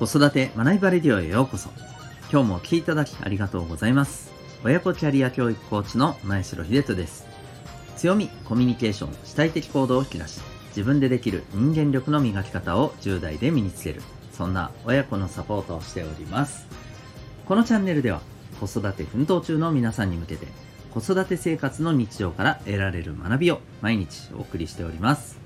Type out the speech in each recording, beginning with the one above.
子育て学びバレディオへようこそ。今日もお聴きいただきありがとうございます。親子キャリア教育コーチの前城秀人です。強みコミュニケーション主体的行動を引き出し自分でできる人間力の磨き方を10代で身につける。そんな親子のサポートをしております。このチャンネルでは子育て奮闘中の皆さんに向けて子育て生活の日常から得られる学びを毎日お送りしております。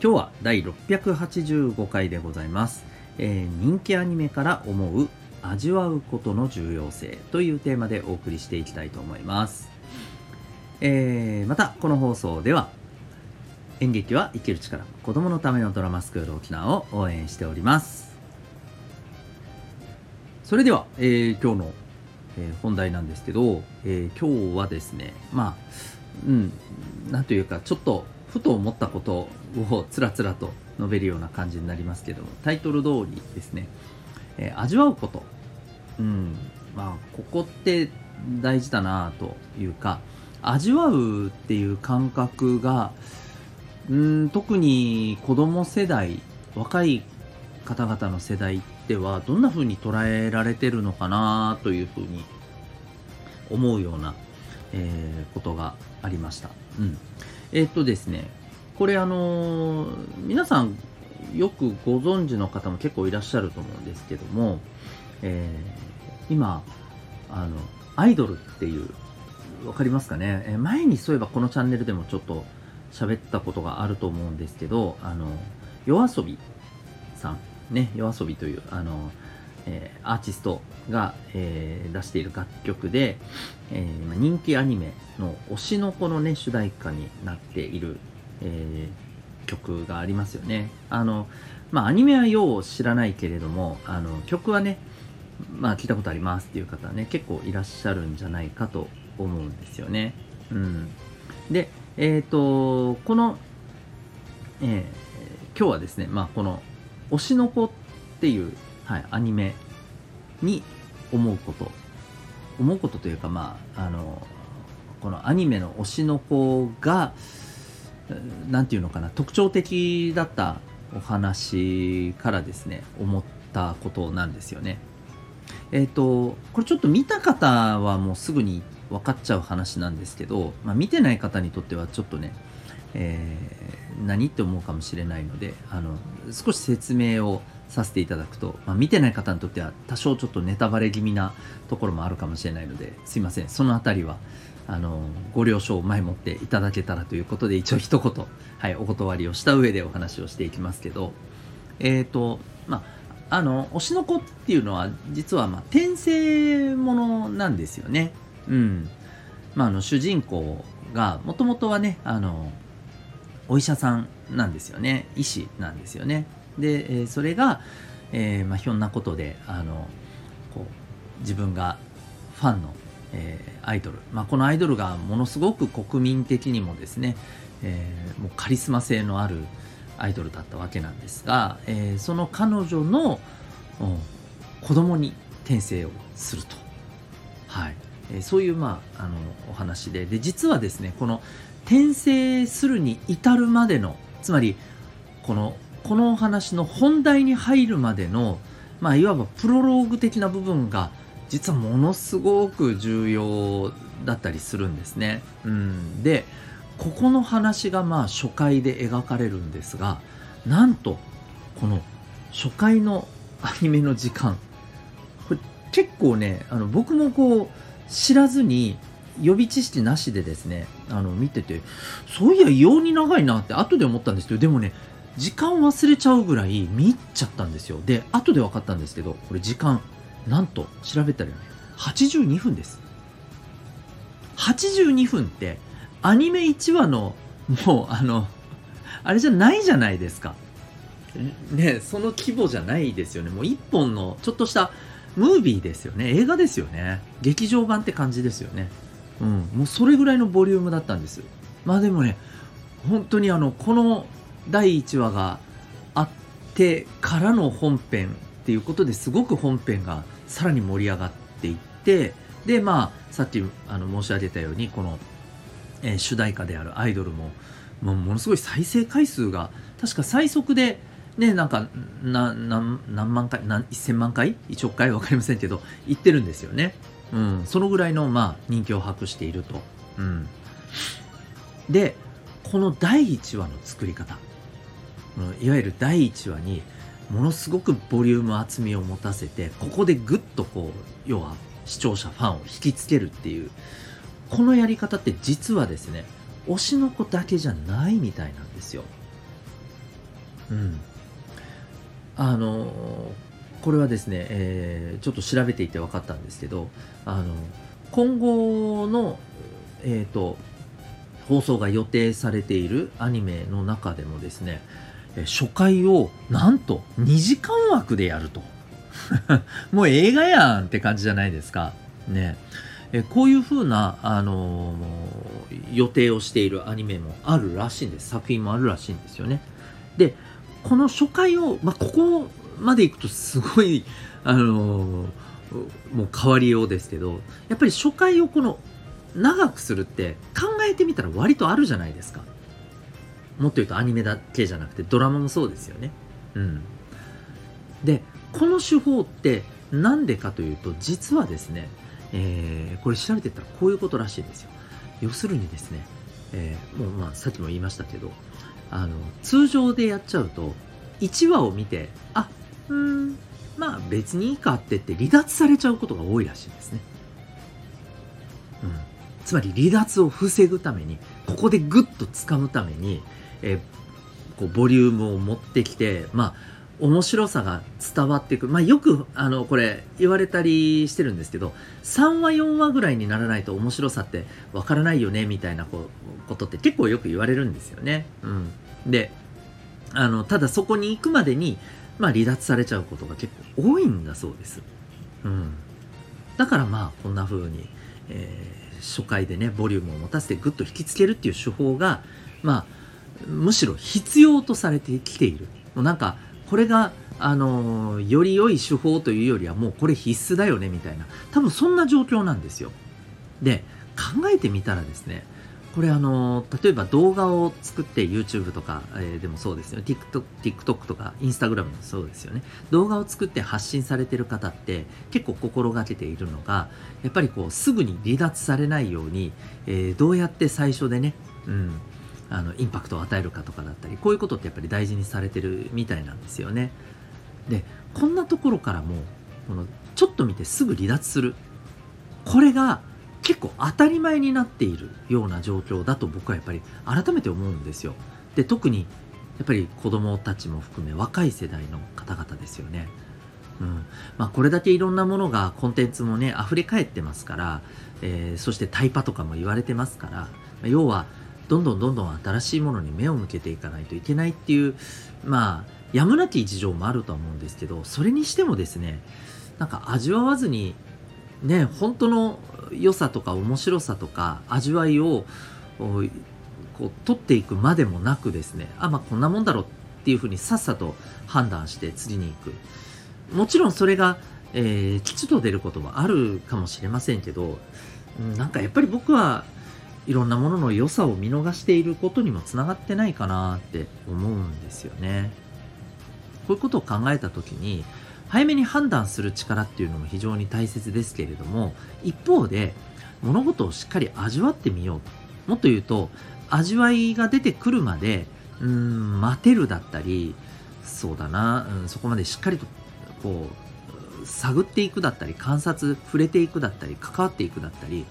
今日は第685回でございます、えー、人気アニメから思う味わうことの重要性というテーマでお送りしていきたいと思います、えー、またこの放送では演劇は生きる力子供のためのドラマスクール沖縄を応援しております。それでは、えー、今日の、え、本題なんですけど、え、今日はですねまあうんなんというかちょっとふと思ったことをつらつらと述べるような感じになりますけどもタイトル通りですね、えー、味わうことうんまあここって大事だなというか味わうっていう感覚がうん特に子供世代若い方々の世代ではどんな風に捉えられてるのかなというふうに思うような、えー、ことがありました。うん、え、っとですねこれあのー、皆さんよくご存知の方も結構いらっしゃると思うんですけども、えー、今あのアイドルっていう分かりますかね、え、前にそういえばこのチャンネルでもちょっと喋ったことがあると思うんですけどあの夜遊びさんね夜遊びというあの、えー、アーティストが、えー、出している楽曲で、えー、人気アニメの推しの子のね主題歌になっているえー、曲がありますよね。あの、まあ、アニメはよう知らないけれども、あの、曲はね、まあ、聞いたことありますっていう方はね、結構いらっしゃるんじゃないかと思うんですよね。うん。で、えっ、ー、と、この、えー、今日はですね、まあ、この、推しの子っていう、はい、アニメに思うこと、思うことというか、まあ、あの、このアニメの推しの子が、何て言うのかな特徴的だったお話からですね思ったことなんですよね。えっ、ー、とこれちょっと見た方はもうすぐに分かっちゃう話なんですけど、まあ、見てない方にとってはちょっとね、えー、何って思うかもしれないのであの少し説明をさせていただくと、まあ、見てない方にとっては多少ちょっとネタバレ気味なところもあるかもしれないのですいません。その辺りはあのご了承を前もっていただけたらということで一応一言、はい、お断りをした上でお話をしていきますけどえっ、ー、とまああの推しの子っていうのは実はまあ転生ものなんですよね。うん。まああの主人公がもともとはねあのお医者さんなんですよね。医師なんですよね。で、え、それが、えーまあ、ひょんなことであのこう自分がファンのえー、アイドル、まあ、このアイドルがものすごく国民的にもですね、えー、もうカリスマ性のあるアイドルだったわけなんですが、え、その彼女の子供に転生をすると、はい。え、そういう、まあ、あのお話で。で実はですねこの転生するに至るまでのつまりこのこのお話の本題に入るまでの、まあ、いわばプロローグ的な部分が実はものすごく重要だったりするんですね。うん、でここの話がまあ初回で描かれるんですがなんとこの初回のアニメの時間これ結構ねあの僕もこう知らずに予備知識なしでですねあの見ててそういや異様に長いなって後で思ったんですけどでもね時間忘れちゃうぐらい見入っちゃったんですよ。で後で分かったんですけどこれ時間なんと調べたらね82分です。82分ってアニメ1話のもうあのあれじゃないじゃないですか。ねその規模じゃないですよね。もう1本のちょっとしたムービーですよね。映画ですよね。劇場版って感じですよね。うん。もうそれぐらいのボリュームだったんです。まあでもね本当にあのこの第1話があってからの本編っていうことですごく本編がさらに盛り上がっていってでまあさっきあの申し上げたようにこの、えー、主題歌であるアイドルももうものすごい再生回数が確か最速でね、なんか、何、万回、何、1000万回 ?1 億回？わかりませんけど、行ってるんですよね。うん、そのぐらいの、まあ、人気を博していると。うん。で、この第1話の作り方。いわゆる第1話に、ものすごくボリューム厚みを持たせて、ここでぐっとこう、要は視聴者、ファンを引きつけるっていう、このやり方って実はですね、推しの子だけじゃないみたいなんですよ。うん。あのこれはですね、えー、ちょっと調べていて分かったんですけどあの今後の、えーと、放送が予定されているアニメの中でもですね初回をなんと2時間枠でやると。もう映画やんって感じじゃないですか。ね。えこういう風な、あのー、予定をしているアニメもあるらしいんです。作品もあるらしいんですよね。でこの初回を、まあ、ここまでいくとすごい、あのー、もう変わりようですけど、やっぱり初回をこの長くするって考えてみたら割とあるじゃないですか。もっと言うとアニメだけじゃなくてドラマもそうですよね。うん。で、この手法ってなんでかというと、実はですね、えー、これ調べてったらこういうことらしいんですよ。要するにですね、えー、もうまあさっきも言いましたけど、あの通常でやっちゃうと1話を見てあうんまあ別にいいかって言って離脱されちゃうことが多いらしいんですね、うん、つまり離脱を防ぐためにここでグッと掴むために、え、こうボリュームを持ってきてまあ面白さが伝わっていく。まあ、よく、あの、これ、言われたりしてるんですけど、3話、4話ぐらいにならないと面白さってわからないよね、みたいなこことって結構よく言われるんですよね。うん。で、あの、ただそこに行くまでに、まあ、離脱されちゃうことが結構多いんだそうです。うん。だからまあ、こんな風に、えー、初回でね、ボリュームを持たせてぐっと引きつけるっていう手法が、まあ、むしろ必要とされてきている。もうなんか、これが、あの、より良い手法というよりはもうこれ必須だよねみたいな、多分そんな状況なんですよ。で、考えてみたらですね、これあの、例えば動画を作って YouTube とか、えー、でもそうですよ、TikTok, TikTok とか Instagram もそうですよね。動画を作って発信されてる方って結構心がけているのが、やっぱりこうすぐに離脱されないように、えー、どうやって最初でね、うん、あのインパクトを与えるかとかだったりこういうことってやっぱり大事にされてるみたいなんですよね。でこんなところからもこのちょっと見てすぐ離脱する。これが結構当たり前になっているような状況だと僕はやっぱり改めて思うんですよ。で特にやっぱり子供たちも含め若い世代の方々ですよね。うん。まあ、これだけいろんなものがコンテンツもね溢れ返ってますから、えー、そしてタイパとかも言われてますから要はどんどんどんどん新しいものに目を向けていかないといけないっていう、まあ、やむなき事情もあるとは思うんですけど、それにしてもですね、なんか味わわずに、ね、本当の良さとか面白さとか味わいをこう取っていくまでもなくですね、あ、まあこんなもんだろうっていうふうにさっさと判断して次に行く。もちろんそれが、えー、吉と出ることもあるかもしれませんけど、なんかやっぱり僕はいろんなものの良さを見逃していることにもつながってないかなって思うんですよね。こういうことを考えた時に早めに判断する力っていうのも非常に大切ですけれども一方で物事をしっかり味わってみようともっと言うと味わいが出てくるまでうん待てるだったりそうだな、うん、そこまでしっかりとこう探っていくだったり観察触れていくだったり関わっていくだったり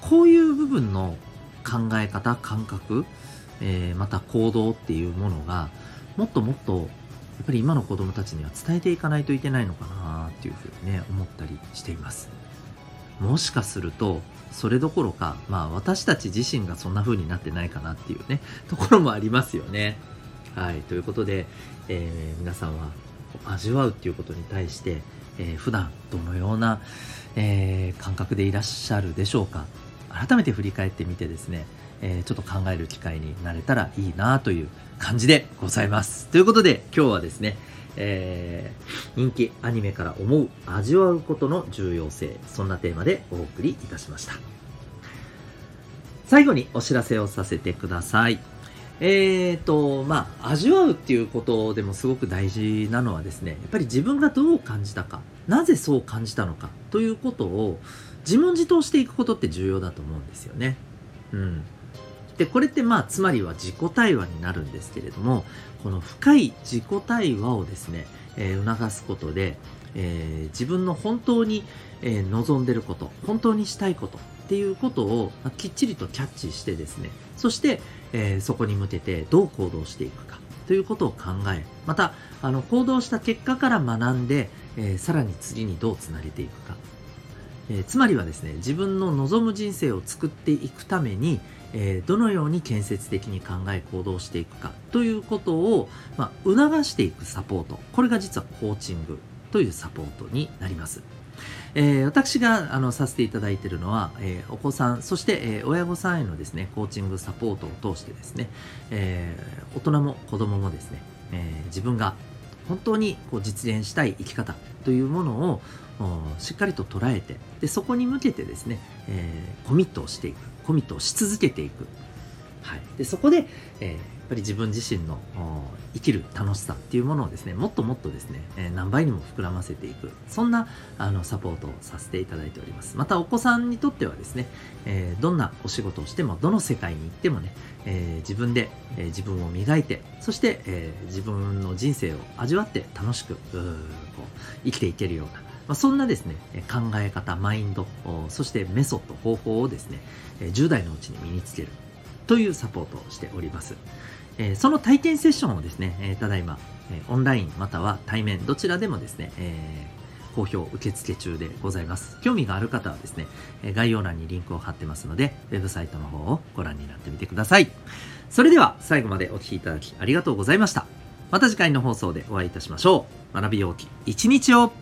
こういう部分の考え方、感覚、えー、また行動っていうものが、もっともっと、やっぱり今の子供たちには伝えていかないといけないのかなっていうふうにね、思ったりしています。もしかすると、それどころか、まあ私たち自身がそんな風になってないかなっていうね、ところもありますよね。はい、ということで、えー、皆さんは味わうっていうことに対して、えー、普段どのような、えー、感覚でいらっしゃるでしょうか？改めて振り返ってみてですね、えー、ちょっと考える機会になれたらいいなという感じでございます。ということで今日はですね、えー、人気アニメから思う味わうことの重要性、そんなテーマでお送りいたしました。最後にお知らせをさせてください。えーと、まあ、味わうっていうことでもすごく大事なのはですね、やっぱり自分がどう感じたか、なぜそう感じたのかということを自問自答していくことって重要だと思うんですよね。うん。で、これってまあ、つまりは自己対話になるんですけれども、この深い自己対話をですね、えー、促すことで、えー、自分の本当に、えー、望んでること、本当にしたいことっていうことを、まあ、きっちりとキャッチしてですね、そして、え、そこに向けてどう行動していくかということを考え、また、あの、行動した結果から学んで、え、さらに次にどうつなげていくか。えー、つまりはですね、自分の望む人生を作っていくために、えー、どのように建設的に考え行動していくかということを、まあ、促していくサポート。これが実はコーチングというサポートになります。えー、私があのさせていただいているのは、えー、お子さん、そして、えー、親御さんへのですね、コーチングサポートを通してですね、えー、大人も子供もですね、え、自分が本当にこう実現したい生き方というものをしっかりと捉えてでそこに向けてですね、えー、コミットをしていくコミットをし続けていく、はい、でそこで、えーぱり自分自身の生きる楽しさっていうものをですね、もっともっとですね、え何倍にも膨らませていく、そんなあのサポートをさせていただいております。またお子さんにとってはですね、えどんなお仕事をしても、どの世界に行ってもね、え自分で、え自分を磨いて、そして、え自分の人生を味わって楽しく生きていけるような、ま、そんなですね、考え方、マインド、そしてメソッド、方法をですね、10代のうちに身につけるというサポートをしております。え、その体験セッションをですね、え、ただいま、え、オンラインまたは対面どちらでもですね、え好評受付中でございます。興味がある方はですね、概要欄にリンクを貼ってますので、ウェブサイトの方をご覧になってみてください。それでは最後までお聴きいただきありがとうございました。また次回の放送でお会いいたしましょう。学びようき一日を